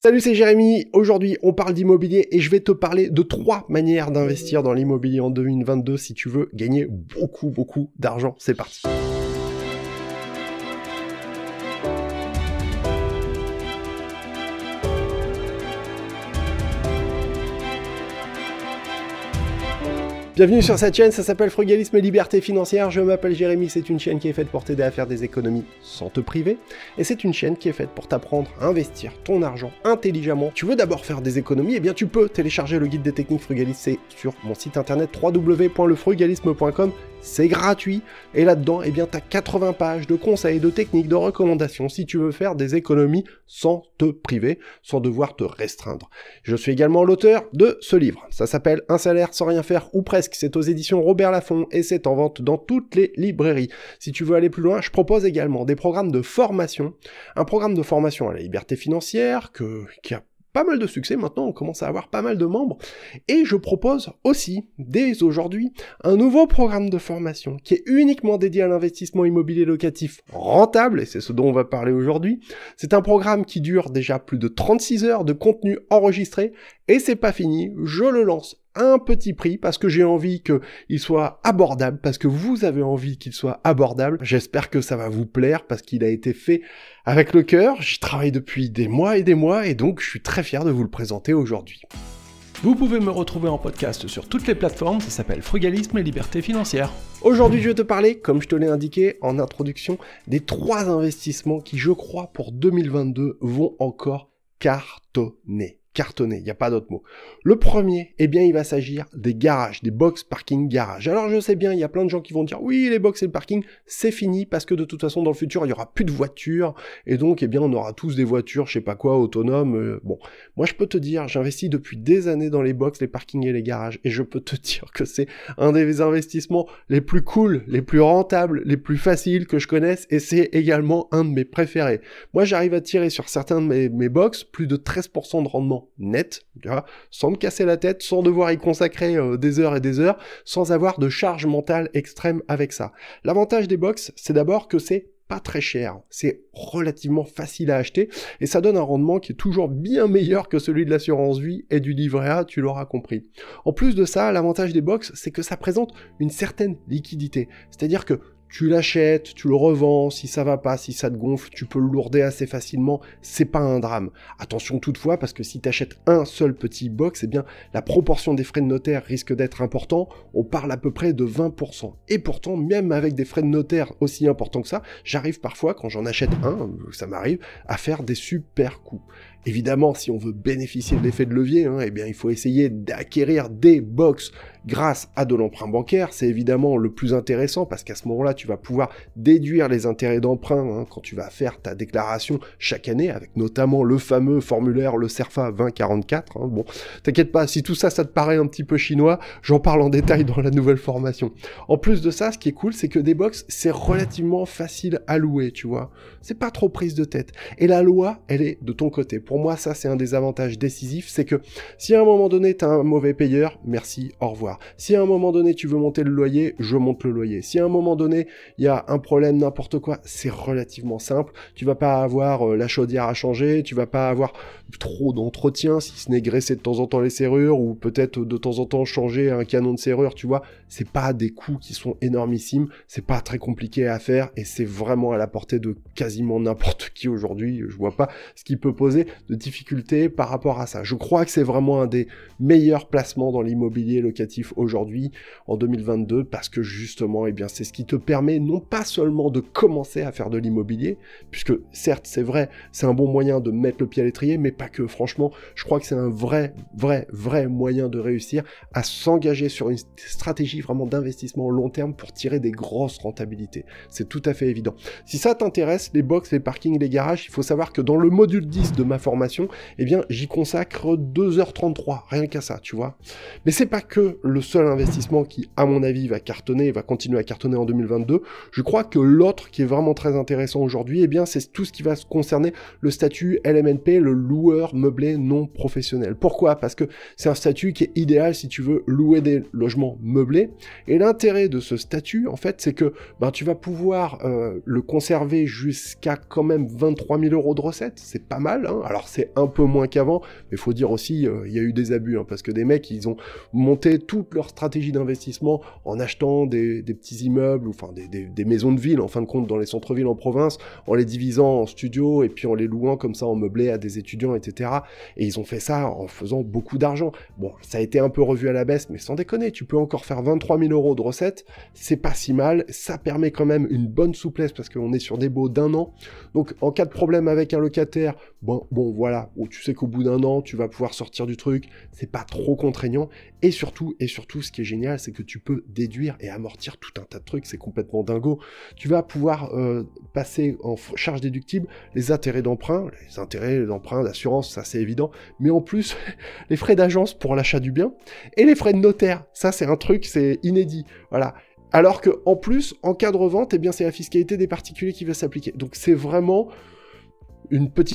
Salut, c'est Jérémy. Aujourd'hui, on parle d'immobilier et je vais te parler de trois manières d'investir dans l'immobilier en 2022 si tu veux gagner beaucoup, beaucoup d'argent. C'est parti. Bienvenue sur cette chaîne, ça s'appelle Frugalisme et Liberté Financière. Je m'appelle Jérémy, c'est une chaîne qui est faite pour t'aider à faire des économies sans te priver. Et c'est une chaîne qui est faite pour t'apprendre à investir ton argent intelligemment. Tu veux d'abord faire des économies Eh bien, tu peux télécharger le guide des techniques frugalistes, sur mon site internet www.lefrugalisme.com c'est gratuit, et là-dedans, eh bien, t'as 80 pages de conseils, de techniques, de recommandations si tu veux faire des économies sans te priver, sans devoir te restreindre. Je suis également l'auteur de ce livre. Ça s'appelle Un salaire sans rien faire ou presque. C'est aux éditions Robert Laffont et c'est en vente dans toutes les librairies. Si tu veux aller plus loin, je propose également des programmes de formation. Un programme de formation à la liberté financière que, qui a pas mal de succès. Maintenant, on commence à avoir pas mal de membres, et je propose aussi, dès aujourd'hui, un nouveau programme de formation qui est uniquement dédié à l'investissement immobilier locatif rentable, et c'est ce dont on va parler aujourd'hui. C'est un programme qui dure déjà plus de 36 heures de contenu enregistré, et c'est pas fini, je le lance un petit prix parce que j'ai envie qu'il soit abordable, parce que vous avez envie qu'il soit abordable. J'espère que ça va vous plaire parce qu'il a été fait avec le cœur. J'y travaille depuis des mois et des mois et donc je suis très fier de vous le présenter aujourd'hui. Vous pouvez me retrouver en podcast sur toutes les plateformes, ça s'appelle Frugalisme et Liberté Financière. Aujourd'hui, je vais te parler, comme je te l'ai indiqué en introduction, des trois investissements qui, je crois, pour 2022 vont encore cartonner cartonné, il n'y a pas d'autre mot. Le premier, eh bien, il va s'agir des garages, des box parking garages. Alors je sais bien, il y a plein de gens qui vont dire oui, les box et le parking, c'est fini parce que de toute façon dans le futur, il y aura plus de voitures et donc eh bien, on aura tous des voitures, je sais pas quoi, autonomes. Euh, bon, moi je peux te dire, j'investis depuis des années dans les box, les parkings et les garages et je peux te dire que c'est un des investissements les plus cool, les plus rentables, les plus faciles que je connaisse et c'est également un de mes préférés. Moi, j'arrive à tirer sur certains de mes, mes box plus de 13% de rendement net, sans me casser la tête, sans devoir y consacrer euh, des heures et des heures, sans avoir de charge mentale extrême avec ça. L'avantage des box, c'est d'abord que c'est pas très cher, c'est relativement facile à acheter et ça donne un rendement qui est toujours bien meilleur que celui de l'assurance vie et du livret A, tu l'auras compris. En plus de ça, l'avantage des box, c'est que ça présente une certaine liquidité, c'est-à-dire que tu l'achètes, tu le revends, si ça va pas, si ça te gonfle, tu peux le lourder assez facilement, c'est pas un drame. Attention toutefois, parce que si tu achètes un seul petit box, eh bien, la proportion des frais de notaire risque d'être important, on parle à peu près de 20%. Et pourtant, même avec des frais de notaire aussi importants que ça, j'arrive parfois, quand j'en achète un, ça m'arrive, à faire des super coups. Évidemment, si on veut bénéficier de l'effet de levier, hein, eh bien, il faut essayer d'acquérir des box grâce à de l'emprunt bancaire. C'est évidemment le plus intéressant parce qu'à ce moment-là, tu vas pouvoir déduire les intérêts d'emprunt hein, quand tu vas faire ta déclaration chaque année, avec notamment le fameux formulaire, le CERFA 2044. Hein. Bon, t'inquiète pas, si tout ça, ça te paraît un petit peu chinois, j'en parle en détail dans la nouvelle formation. En plus de ça, ce qui est cool, c'est que des box, c'est relativement facile à louer, tu vois. C'est pas trop prise de tête. Et la loi, elle est de ton côté. Moi, ça, c'est un des avantages décisifs, c'est que si à un moment donné, t'as un mauvais payeur, merci, au revoir. Si à un moment donné tu veux monter le loyer, je monte le loyer. Si à un moment donné il y a un problème, n'importe quoi, c'est relativement simple. Tu vas pas avoir euh, la chaudière à changer, tu vas pas avoir trop d'entretien, si ce n'est graisser de temps en temps les serrures ou peut-être de temps en temps changer un canon de serrure, tu vois. C'est pas des coûts qui sont énormissimes, c'est pas très compliqué à faire et c'est vraiment à la portée de quasiment n'importe qui aujourd'hui. Je vois pas ce qui peut poser de difficultés par rapport à ça. Je crois que c'est vraiment un des meilleurs placements dans l'immobilier locatif aujourd'hui en 2022 parce que justement, eh bien, c'est ce qui te permet non pas seulement de commencer à faire de l'immobilier, puisque certes, c'est vrai, c'est un bon moyen de mettre le pied à l'étrier, mais pas que. Franchement, je crois que c'est un vrai, vrai, vrai moyen de réussir à s'engager sur une stratégie vraiment d'investissement long terme pour tirer des grosses rentabilités. C'est tout à fait évident. Si ça t'intéresse, les box, les parkings, les garages, il faut savoir que dans le module 10 de ma formation, eh bien, j'y consacre 2h33, rien qu'à ça, tu vois. Mais c'est pas que le seul investissement qui, à mon avis, va cartonner va continuer à cartonner en 2022. Je crois que l'autre qui est vraiment très intéressant aujourd'hui, eh bien, c'est tout ce qui va concerner le statut LMNP, le loueur meublé non professionnel. Pourquoi? Parce que c'est un statut qui est idéal si tu veux louer des logements meublés. Et l'intérêt de ce statut, en fait, c'est que ben, tu vas pouvoir euh, le conserver jusqu'à quand même 23 000 euros de recettes. C'est pas mal. Hein C'est un peu moins qu'avant, mais faut dire aussi, euh, il y a eu des abus, hein, parce que des mecs, ils ont monté toute leur stratégie d'investissement en achetant des, petits immeubles, enfin des, maisons de ville, en fin de compte, dans les centres-villes en province, en les divisant en studios et puis en les louant comme ça en meublé à des étudiants, etc. Et ils ont fait ça en faisant beaucoup d'argent. Bon, ça a été un peu revu à la baisse, mais sans déconner, tu peux encore faire 23 000 euros de recettes, c'est pas si mal, ça permet quand même une bonne souplesse parce qu'on est sur des baux d'un an. Donc en cas de problème avec un locataire, bon, voilà, où tu sais qu'au bout d'un an, tu vas pouvoir sortir du truc, c'est pas trop contraignant. Et surtout, et surtout, ce qui est génial, c'est que tu peux déduire et amortir tout un tas de trucs, c'est complètement dingo. Tu vas pouvoir euh, passer en charge déductible les intérêts d'emprunt, les intérêts d'emprunt, d'assurance, ça c'est évident, mais en plus, les frais d'agence pour l'achat du bien et les frais de notaire. Ça, c'est un truc, c'est inédit. Voilà. Alors que en plus, en cas de revente, eh bien, c'est la fiscalité des particuliers qui va s'appliquer. Donc c'est vraiment une petite